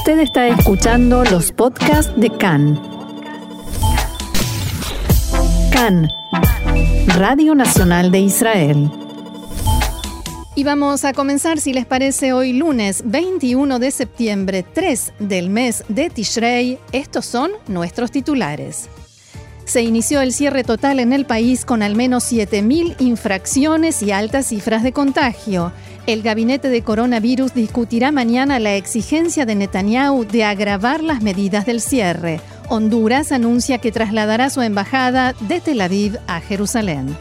Usted está escuchando los podcasts de CAN. CAN, Radio Nacional de Israel. Y vamos a comenzar, si les parece, hoy lunes 21 de septiembre, 3 del mes de Tishrei. Estos son nuestros titulares. Se inició el cierre total en el país con al menos 7.000 infracciones y altas cifras de contagio. El gabinete de coronavirus discutirá mañana la exigencia de Netanyahu de agravar las medidas del cierre. Honduras anuncia que trasladará su embajada de Tel Aviv a Jerusalén.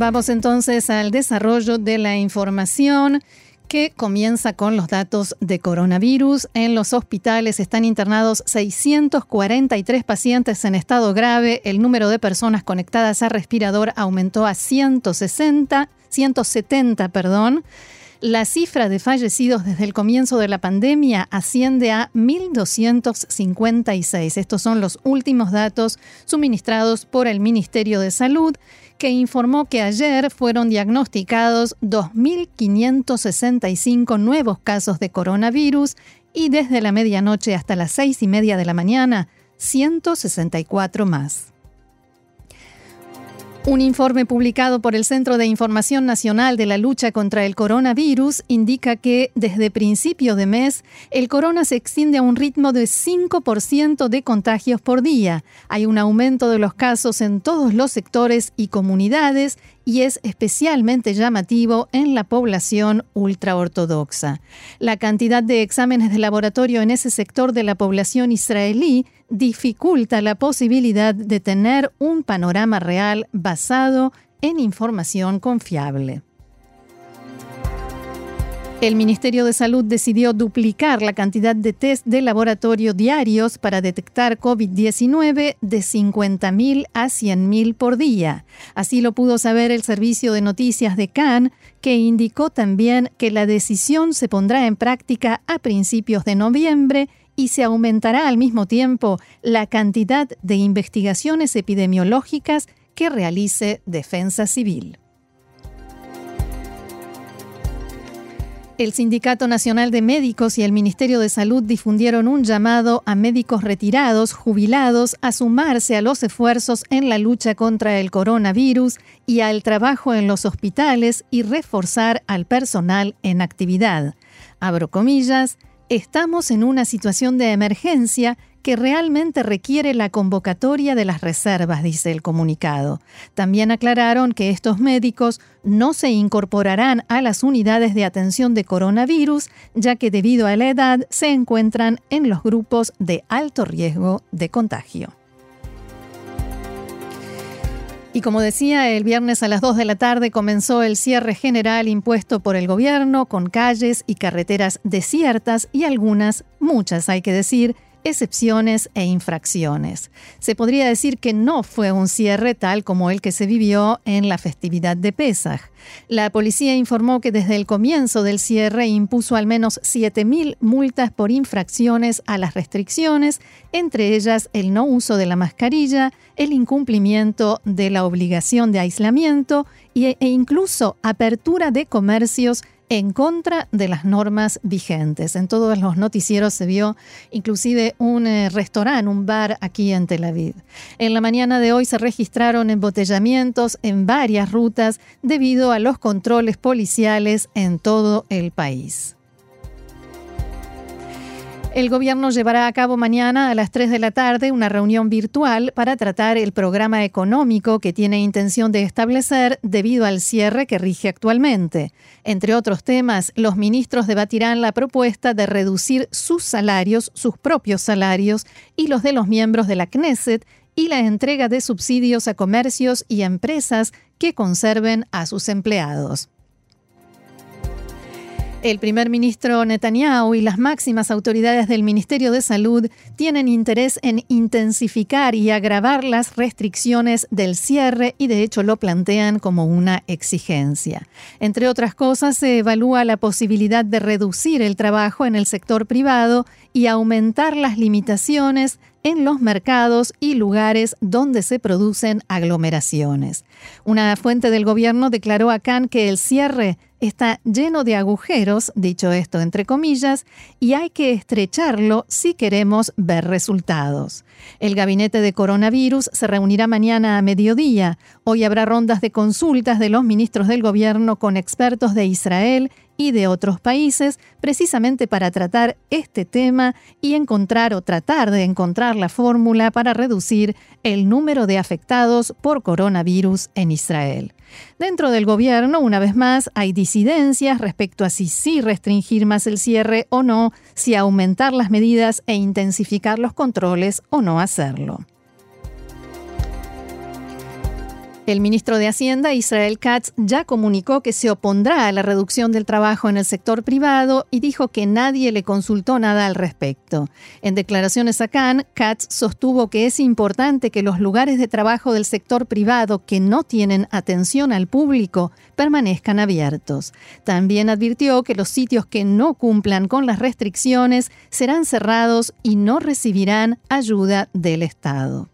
Vamos entonces al desarrollo de la información que comienza con los datos de coronavirus. En los hospitales están internados 643 pacientes en estado grave. El número de personas conectadas a respirador aumentó a 160, 170, perdón. La cifra de fallecidos desde el comienzo de la pandemia asciende a 1.256. Estos son los últimos datos suministrados por el Ministerio de Salud que informó que ayer fueron diagnosticados 2.565 nuevos casos de coronavirus y desde la medianoche hasta las seis y media de la mañana, 164 más. Un informe publicado por el Centro de Información Nacional de la Lucha contra el Coronavirus indica que desde principio de mes el corona se extiende a un ritmo de 5% de contagios por día. Hay un aumento de los casos en todos los sectores y comunidades y es especialmente llamativo en la población ultraortodoxa. La cantidad de exámenes de laboratorio en ese sector de la población israelí dificulta la posibilidad de tener un panorama real basado en información confiable. El Ministerio de Salud decidió duplicar la cantidad de test de laboratorio diarios para detectar COVID-19 de 50.000 a 100.000 por día. Así lo pudo saber el servicio de noticias de Cannes, que indicó también que la decisión se pondrá en práctica a principios de noviembre y se aumentará al mismo tiempo la cantidad de investigaciones epidemiológicas que realice Defensa Civil. El Sindicato Nacional de Médicos y el Ministerio de Salud difundieron un llamado a médicos retirados, jubilados, a sumarse a los esfuerzos en la lucha contra el coronavirus y al trabajo en los hospitales y reforzar al personal en actividad. Abro comillas, estamos en una situación de emergencia que realmente requiere la convocatoria de las reservas, dice el comunicado. También aclararon que estos médicos no se incorporarán a las unidades de atención de coronavirus, ya que debido a la edad se encuentran en los grupos de alto riesgo de contagio. Y como decía, el viernes a las 2 de la tarde comenzó el cierre general impuesto por el gobierno con calles y carreteras desiertas y algunas, muchas hay que decir, excepciones e infracciones. Se podría decir que no fue un cierre tal como el que se vivió en la festividad de Pesaj. La policía informó que desde el comienzo del cierre impuso al menos 7.000 multas por infracciones a las restricciones, entre ellas el no uso de la mascarilla, el incumplimiento de la obligación de aislamiento e incluso apertura de comercios en contra de las normas vigentes. En todos los noticieros se vio inclusive un eh, restaurante, un bar aquí en Tel Aviv. En la mañana de hoy se registraron embotellamientos en varias rutas debido a los controles policiales en todo el país. El gobierno llevará a cabo mañana a las 3 de la tarde una reunión virtual para tratar el programa económico que tiene intención de establecer debido al cierre que rige actualmente. Entre otros temas, los ministros debatirán la propuesta de reducir sus salarios, sus propios salarios y los de los miembros de la Knesset y la entrega de subsidios a comercios y empresas que conserven a sus empleados. El primer ministro Netanyahu y las máximas autoridades del Ministerio de Salud tienen interés en intensificar y agravar las restricciones del cierre y de hecho lo plantean como una exigencia. Entre otras cosas, se evalúa la posibilidad de reducir el trabajo en el sector privado y aumentar las limitaciones en los mercados y lugares donde se producen aglomeraciones. Una fuente del gobierno declaró a Khan que el cierre está lleno de agujeros, dicho esto entre comillas, y hay que estrecharlo si queremos ver resultados. El gabinete de coronavirus se reunirá mañana a mediodía. Hoy habrá rondas de consultas de los ministros del gobierno con expertos de Israel y de otros países, precisamente para tratar este tema y encontrar o tratar de encontrar la fórmula para reducir el número de afectados por coronavirus en Israel. Dentro del gobierno, una vez más, hay disidencias respecto a si sí restringir más el cierre o no, si aumentar las medidas e intensificar los controles o no hacerlo. El ministro de Hacienda, Israel Katz, ya comunicó que se opondrá a la reducción del trabajo en el sector privado y dijo que nadie le consultó nada al respecto. En declaraciones a Cannes, Katz sostuvo que es importante que los lugares de trabajo del sector privado que no tienen atención al público permanezcan abiertos. También advirtió que los sitios que no cumplan con las restricciones serán cerrados y no recibirán ayuda del Estado.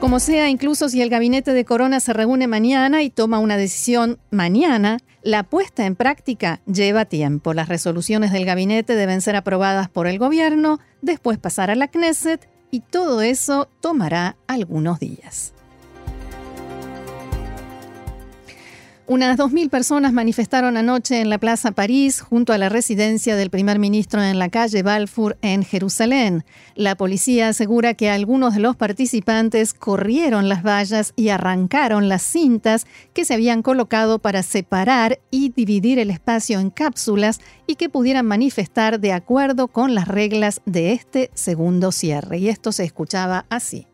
Como sea, incluso si el gabinete de Corona se reúne mañana y toma una decisión mañana, la puesta en práctica lleva tiempo. Las resoluciones del gabinete deben ser aprobadas por el gobierno, después pasar a la Knesset y todo eso tomará algunos días. Unas 2.000 personas manifestaron anoche en la Plaza París junto a la residencia del primer ministro en la calle Balfour en Jerusalén. La policía asegura que algunos de los participantes corrieron las vallas y arrancaron las cintas que se habían colocado para separar y dividir el espacio en cápsulas y que pudieran manifestar de acuerdo con las reglas de este segundo cierre. Y esto se escuchaba así.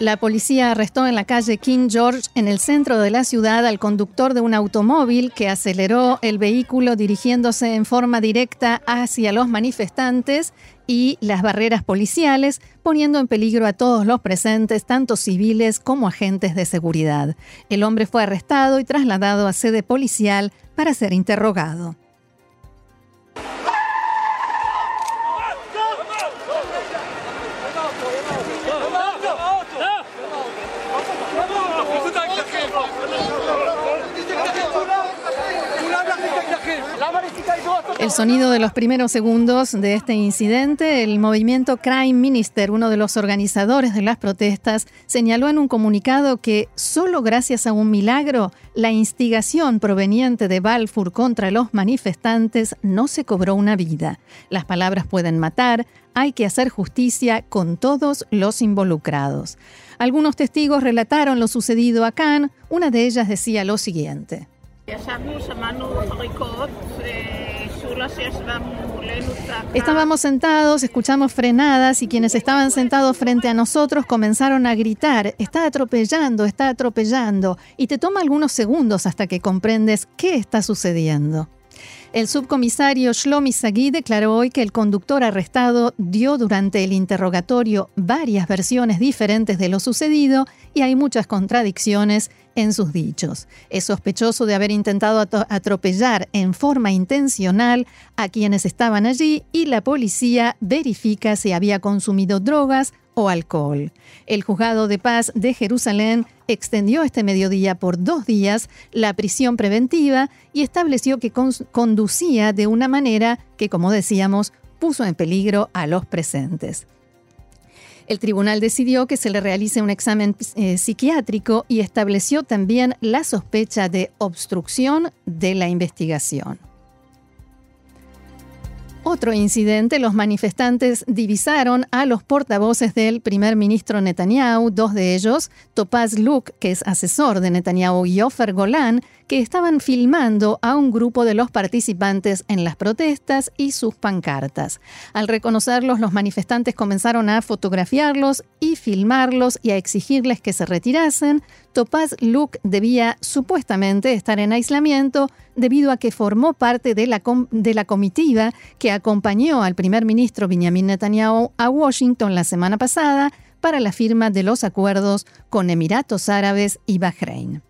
La policía arrestó en la calle King George, en el centro de la ciudad, al conductor de un automóvil que aceleró el vehículo dirigiéndose en forma directa hacia los manifestantes y las barreras policiales, poniendo en peligro a todos los presentes, tanto civiles como agentes de seguridad. El hombre fue arrestado y trasladado a sede policial para ser interrogado. El sonido de los primeros segundos de este incidente, el movimiento Crime Minister, uno de los organizadores de las protestas, señaló en un comunicado que solo gracias a un milagro, la instigación proveniente de Balfour contra los manifestantes no se cobró una vida. Las palabras pueden matar, hay que hacer justicia con todos los involucrados. Algunos testigos relataron lo sucedido a Cannes, una de ellas decía lo siguiente. Estábamos sentados, escuchamos frenadas y quienes estaban sentados frente a nosotros comenzaron a gritar, está atropellando, está atropellando, y te toma algunos segundos hasta que comprendes qué está sucediendo. El subcomisario Shlomi Sagui declaró hoy que el conductor arrestado dio durante el interrogatorio varias versiones diferentes de lo sucedido y hay muchas contradicciones en sus dichos. Es sospechoso de haber intentado atropellar en forma intencional a quienes estaban allí y la policía verifica si había consumido drogas alcohol. El juzgado de paz de Jerusalén extendió este mediodía por dos días la prisión preventiva y estableció que conducía de una manera que, como decíamos, puso en peligro a los presentes. El tribunal decidió que se le realice un examen eh, psiquiátrico y estableció también la sospecha de obstrucción de la investigación. Otro incidente, los manifestantes divisaron a los portavoces del primer ministro Netanyahu, dos de ellos, Topaz Luke, que es asesor de Netanyahu, y Ofer Golan, que estaban filmando a un grupo de los participantes en las protestas y sus pancartas. Al reconocerlos, los manifestantes comenzaron a fotografiarlos y filmarlos y a exigirles que se retirasen. Topaz Luke debía supuestamente estar en aislamiento debido a que formó parte de la, comitiva que acompañó al primer ministro Benjamin Netanyahu a Washington la semana pasada para la firma de los acuerdos con Emiratos Árabes y Bahrein.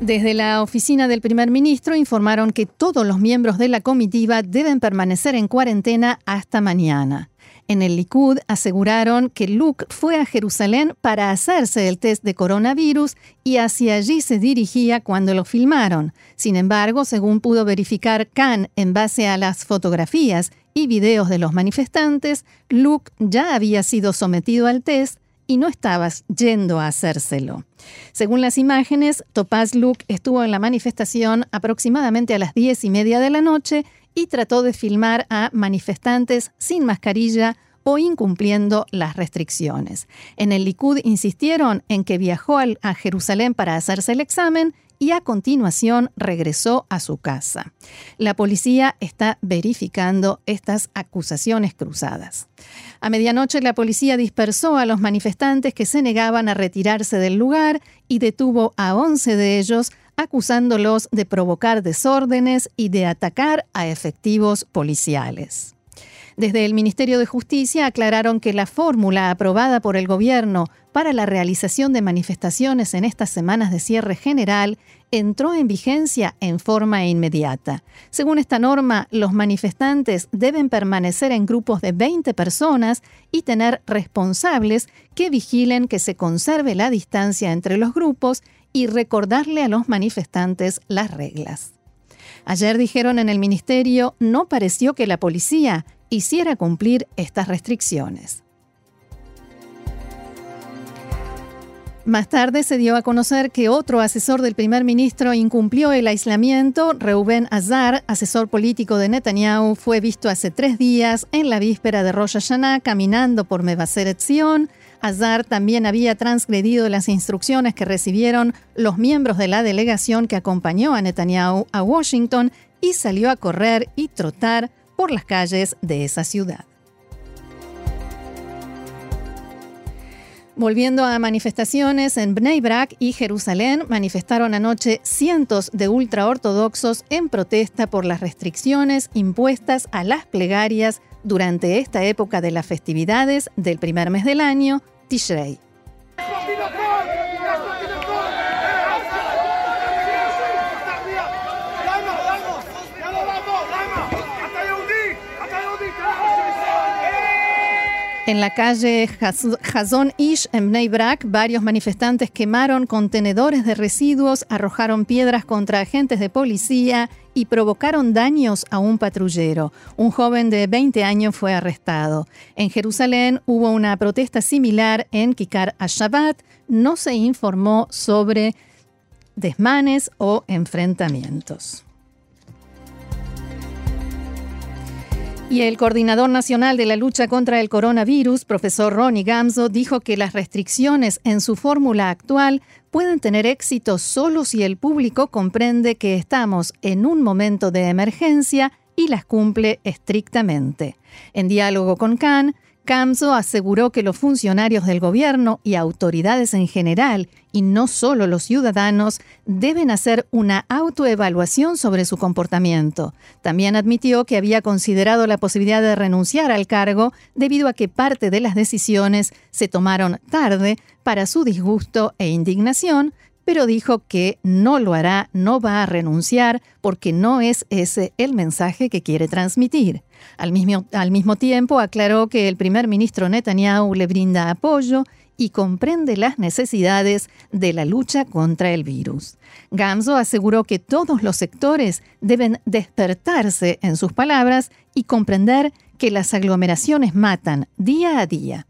Desde la oficina del primer ministro informaron que todos los miembros de la comitiva deben permanecer en cuarentena hasta mañana. En el Likud aseguraron que Luke fue a Jerusalén para hacerse el test de coronavirus y hacia allí se dirigía cuando lo filmaron. Sin embargo, según pudo verificar Khan en base a las fotografías y videos de los manifestantes, Luke ya había sido sometido al test y no estabas yendo a hacérselo. Según las imágenes, Topaz Luke estuvo en la manifestación aproximadamente a las diez y media de la noche y trató de filmar a manifestantes sin mascarilla o incumpliendo las restricciones. En el Likud insistieron en que viajó a Jerusalén para hacerse el examen y a continuación regresó a su casa. La policía está verificando estas acusaciones cruzadas. A medianoche la policía dispersó a los manifestantes que se negaban a retirarse del lugar y detuvo a 11 de ellos acusándolos de provocar desórdenes y de atacar a efectivos policiales. Desde el Ministerio de Justicia aclararon que la fórmula aprobada por el gobierno para la realización de manifestaciones en estas semanas de cierre general entró en vigencia en forma inmediata. Según esta norma, los manifestantes deben permanecer en grupos de 20 personas y tener responsables que vigilen que se conserve la distancia entre los grupos y recordarle a los manifestantes las reglas. Ayer dijeron en el ministerio, no pareció que la policía hiciera cumplir estas restricciones. Más tarde se dio a conocer que otro asesor del primer ministro incumplió el aislamiento. Reuben Azar, asesor político de Netanyahu, fue visto hace tres días en la víspera de Rosh Hashanah caminando por Mevaseret Zion. Azar también había transgredido las instrucciones que recibieron los miembros de la delegación que acompañó a Netanyahu a Washington y salió a correr y trotar por las calles de esa ciudad. Volviendo a manifestaciones en Bnei Brak y Jerusalén, manifestaron anoche cientos de ultraortodoxos en protesta por las restricciones impuestas a las plegarias durante esta época de las festividades del primer mes del año, Tishrei. En la calle Hazon Ish en Brak, varios manifestantes quemaron contenedores de residuos, arrojaron piedras contra agentes de policía y provocaron daños a un patrullero. Un joven de 20 años fue arrestado. En Jerusalén hubo una protesta similar en Kikar Shabbat. No se informó sobre desmanes o enfrentamientos. Y el coordinador nacional de la lucha contra el coronavirus, profesor Ronnie Gamzo, dijo que las restricciones en su fórmula actual pueden tener éxito solo si el público comprende que estamos en un momento de emergencia y las cumple estrictamente. En diálogo con Khan, Camso aseguró que los funcionarios del gobierno y autoridades en general, y no solo los ciudadanos, deben hacer una autoevaluación sobre su comportamiento. También admitió que había considerado la posibilidad de renunciar al cargo debido a que parte de las decisiones se tomaron tarde para su disgusto e indignación, pero dijo que no lo hará, no va a renunciar, porque no es ese el mensaje que quiere transmitir. Al mismo, al mismo tiempo, aclaró que el primer ministro Netanyahu le brinda apoyo y comprende las necesidades de la lucha contra el virus. Gamzo aseguró que todos los sectores deben despertarse en sus palabras y comprender que las aglomeraciones matan día a día.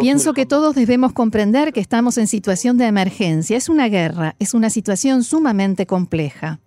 Pienso que todos debemos comprender que estamos en situación de emergencia. Es una guerra, es una situación sumamente compleja.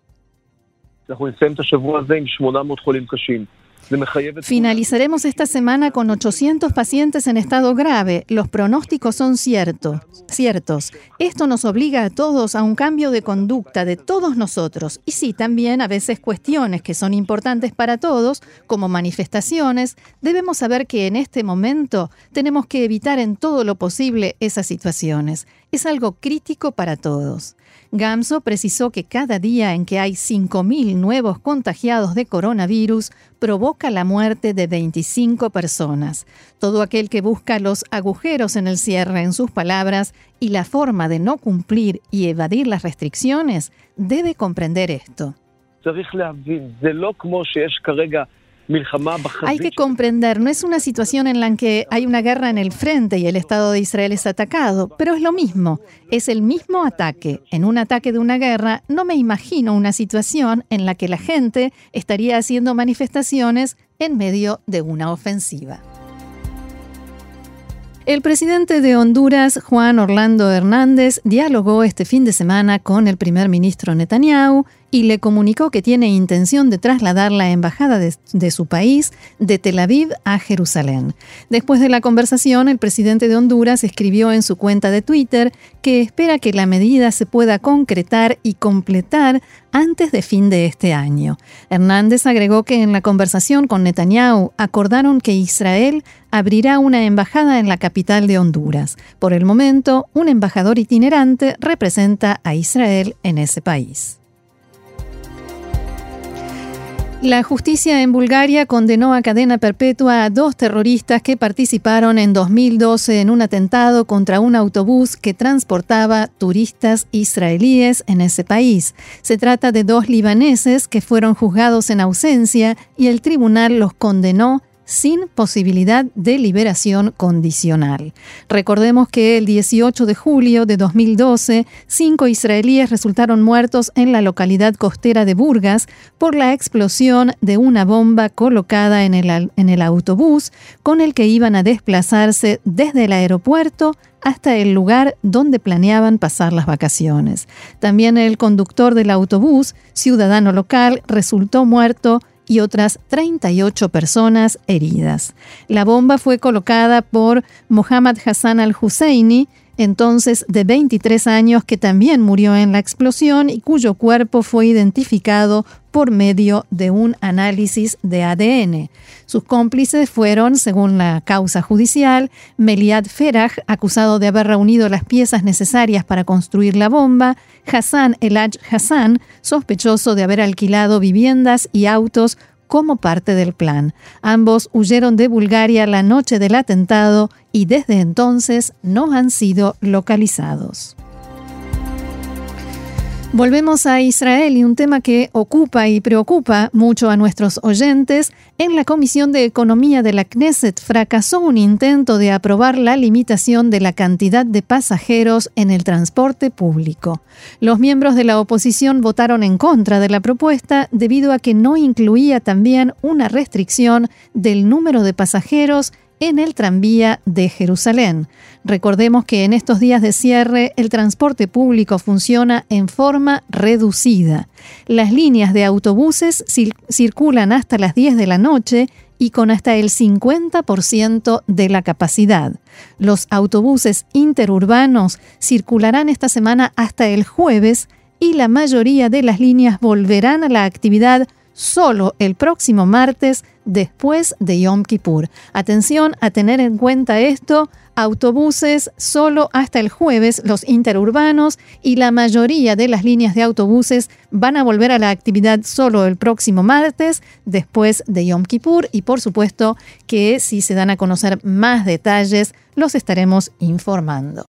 Finalizaremos esta semana con 800 pacientes en estado grave. Los pronósticos son ciertos, ciertos. Esto nos obliga a todos a un cambio de conducta de todos nosotros. Y sí, también a veces cuestiones que son importantes para todos, como manifestaciones. Debemos saber que en este momento tenemos que evitar en todo lo posible esas situaciones. Es algo crítico para todos. Gamso precisó que cada día en que hay 5.000 nuevos contagiados de coronavirus provoca la muerte de 25 personas. Todo aquel que busca los agujeros en el cierre, en sus palabras, y la forma de no cumplir y evadir las restricciones, debe comprender esto. Hay que comprender, no es una situación en la que hay una guerra en el frente y el Estado de Israel es atacado, pero es lo mismo, es el mismo ataque. En un ataque de una guerra no me imagino una situación en la que la gente estaría haciendo manifestaciones en medio de una ofensiva. El presidente de Honduras, Juan Orlando Hernández, dialogó este fin de semana con el primer ministro Netanyahu y le comunicó que tiene intención de trasladar la embajada de, su país de Tel Aviv a Jerusalén. Después de la conversación, el presidente de Honduras escribió en su cuenta de Twitter que espera que la medida se pueda concretar y completar antes de fin de este año. Hernández agregó que en la conversación con Netanyahu acordaron que Israel abrirá una embajada en la capital de Honduras. Por el momento, un embajador itinerante representa a Israel en ese país. La justicia en Bulgaria condenó a cadena perpetua a dos terroristas que participaron en 2012 en un atentado contra un autobús que transportaba turistas israelíes en ese país. Se trata de dos libaneses que fueron juzgados en ausencia y el tribunal los condenó sin posibilidad de liberación condicional. Recordemos que el 18 de julio de 2012, cinco israelíes resultaron muertos en la localidad costera de Burgas por la explosión de una bomba colocada en el, en el autobús con el que iban a desplazarse desde el aeropuerto hasta el lugar donde planeaban pasar las vacaciones. También el conductor del autobús, ciudadano local, resultó muerto y otras 38 personas heridas. La bomba fue colocada por Mohammad Hassan al-Husseini, entonces de 23 años, que también murió en la explosión y cuyo cuerpo fue identificado por medio de un análisis de ADN. Sus cómplices fueron, según la causa judicial, Meliad Feraj, acusado de haber reunido las piezas necesarias para construir la bomba, Hassan Elaj Hassan, sospechoso de haber alquilado viviendas y autos como parte del plan. Ambos huyeron de Bulgaria la noche del atentado y desde entonces no han sido localizados. Volvemos a Israel y un tema que ocupa y preocupa mucho a nuestros oyentes. En la Comisión de Economía de la Knesset fracasó un intento de aprobar la limitación de la cantidad de pasajeros en el transporte público. Los miembros de la oposición votaron en contra de la propuesta debido a que no incluía también una restricción del número de pasajeros en el tranvía de Jerusalén. Recordemos que en estos días de cierre el transporte público funciona en forma reducida. Las líneas de autobuses circulan hasta las 10 de la noche y con hasta el 50% de la capacidad. Los autobuses interurbanos circularán esta semana hasta el jueves y la mayoría de las líneas volverán a la actividad solo el próximo martes después de Yom Kippur. Atención a tener en cuenta esto, autobuses solo hasta el jueves, los interurbanos y la mayoría de las líneas de autobuses van a volver a la actividad solo el próximo martes después de Yom Kippur y por supuesto que si se dan a conocer más detalles los estaremos informando.